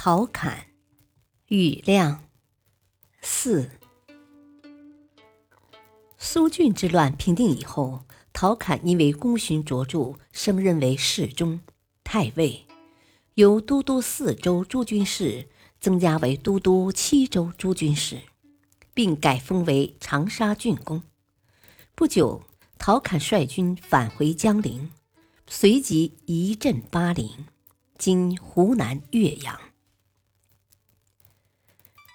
陶侃、庾亮四。苏峻之乱平定以后，陶侃因为功勋卓著，升任为侍中、太尉，由都督四州诸军事增加为都督七州诸军事，并改封为长沙郡公。不久，陶侃率军返回江陵，随即移镇巴陵（今湖南岳阳）。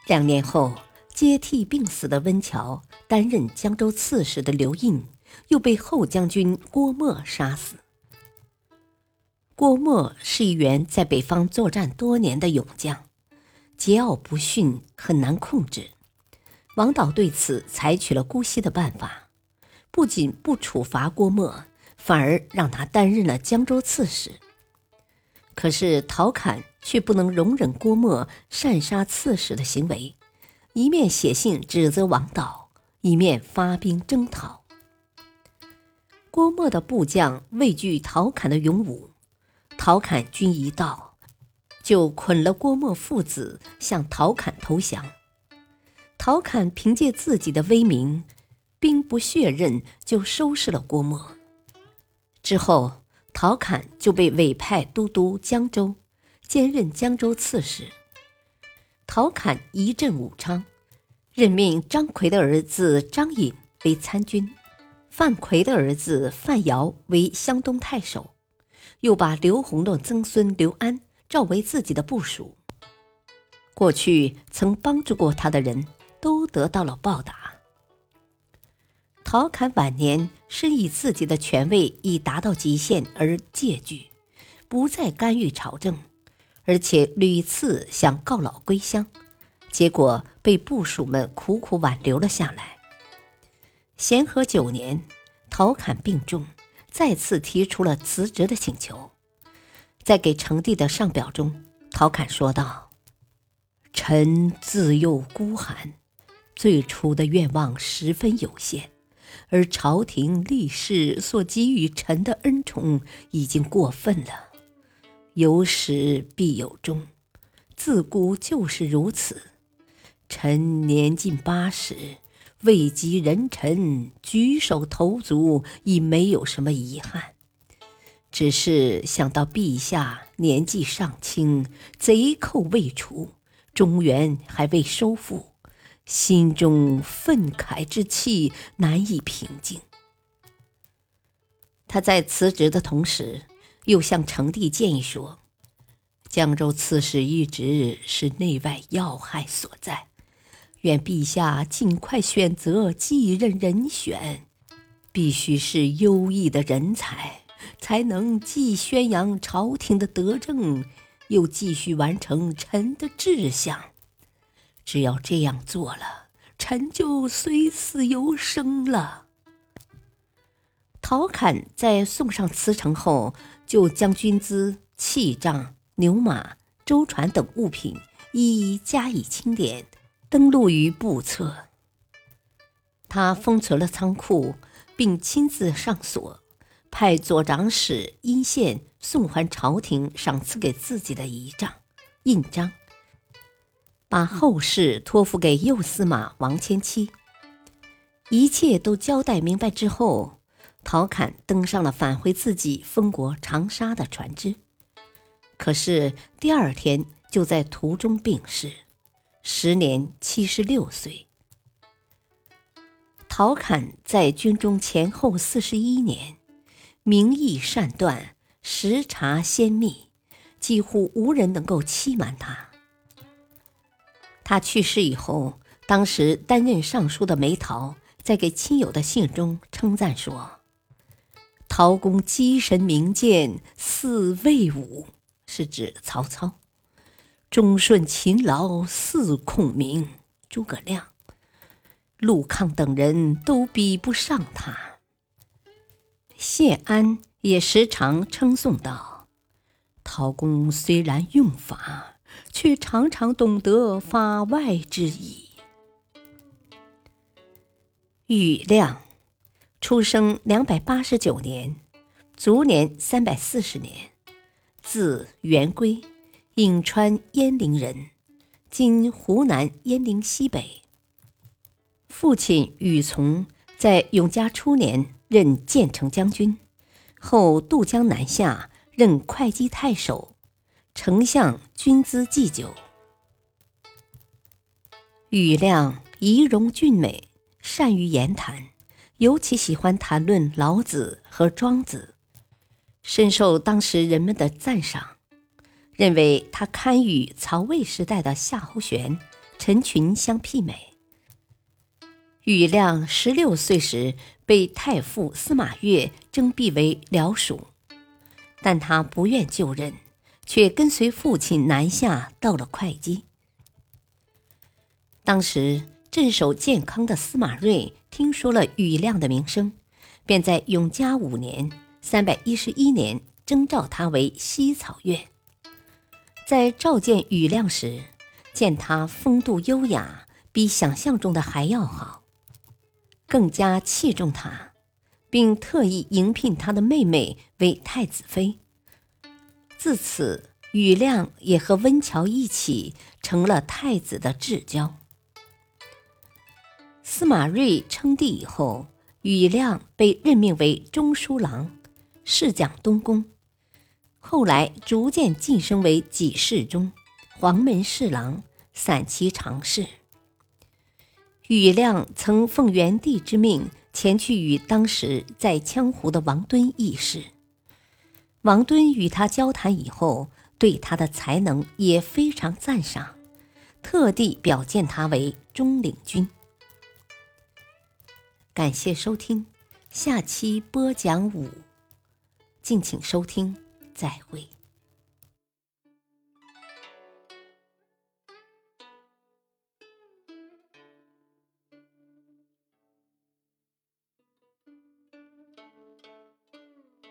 两年后，接替病死的温峤，担任江州刺史的刘胤，又被后将军郭沫杀死。郭沫是一员在北方作战多年的勇将，桀骜不驯，很难控制。王导对此采取了姑息的办法，不仅不处罚郭沫，反而让他担任了江州刺史。可是陶侃却不能容忍郭沫擅杀刺史的行为，一面写信指责王导，一面发兵征讨。郭沫的部将畏惧陶侃的勇武，陶侃军一到，就捆了郭沫父子向陶侃投降。陶侃凭借自己的威名，兵不血刃就收拾了郭沫。之后。陶侃就被委派都督江州，兼任江州刺史。陶侃一镇武昌，任命张奎的儿子张颖为参军，范奎的儿子范瑶为湘东太守，又把刘宏的曾孙刘安召为自己的部属。过去曾帮助过他的人都得到了报答。陶侃晚年深以自己的权位已达到极限而戒惧，不再干预朝政，而且屡次想告老归乡，结果被部属们苦苦挽留了下来。咸和九年，陶侃病重，再次提出了辞职的请求。在给成帝的上表中，陶侃说道：“臣自幼孤寒，最初的愿望十分有限。”而朝廷立士所给予臣的恩宠已经过分了，有始必有终，自古就是如此。臣年近八十，位极人臣，举手投足已没有什么遗憾，只是想到陛下年纪尚轻，贼寇未除，中原还未收复。心中愤慨之气难以平静。他在辞职的同时，又向成帝建议说：“江州刺史一职是内外要害所在，愿陛下尽快选择继任人选，必须是优异的人才，才能既宣扬朝廷的德政，又继续完成臣的志向。”只要这样做了，臣就虽死犹生了。陶侃在送上辞呈后，就将军资、器仗、牛马、舟船等物品一一加以清点，登录于簿册。他封存了仓库，并亲自上锁，派左长史殷宪送还朝廷赏赐给自己的仪仗、印章。把后事托付给右司马王迁期，一切都交代明白之后，陶侃登上了返回自己封国长沙的船只。可是第二天就在途中病逝，时年七十六岁。陶侃在军中前后四十一年，名义善断，识察先密，几乎无人能够欺瞒他。他去世以后，当时担任尚书的梅陶在给亲友的信中称赞说：“陶公机神明鉴，似魏武，是指曹操。忠顺勤劳似孔明。诸葛亮、陆抗等人都比不上他。谢安也时常称颂道：“陶公虽然用法，却常常懂得法外之意。”庾亮，出生两百八十九年，卒年三百四十年，字元归，颍川鄢陵人。今湖南鄢陵西北。父亲庾从在永嘉初年任建成将军，后渡江南下，任会稽太守，丞相军资祭酒。庾亮仪容俊美，善于言谈，尤其喜欢谈论老子和庄子，深受当时人们的赞赏。认为他堪与曹魏时代的夏侯玄、陈群相媲美。庾亮十六岁时被太傅司马越征辟为僚属，但他不愿就任，却跟随父亲南下到了会稽。当时镇守建康的司马睿听说了庾亮的名声，便在永嘉五年（三百一十一年）征召他为西草院。在召见庾亮时，见他风度优雅，比想象中的还要好，更加器重他，并特意迎聘他的妹妹为太子妃。自此，庾亮也和温峤一起成了太子的至交。司马睿称帝以后，庾亮被任命为中书郎，侍讲东宫。后来逐渐晋升为给事中、黄门侍郎、散骑常侍。庾亮曾奉元帝之命前去与当时在羌湖的王敦议事。王敦与他交谈以后，对他的才能也非常赞赏，特地表荐他为中领军。感谢收听，下期播讲五，敬请收听。再会。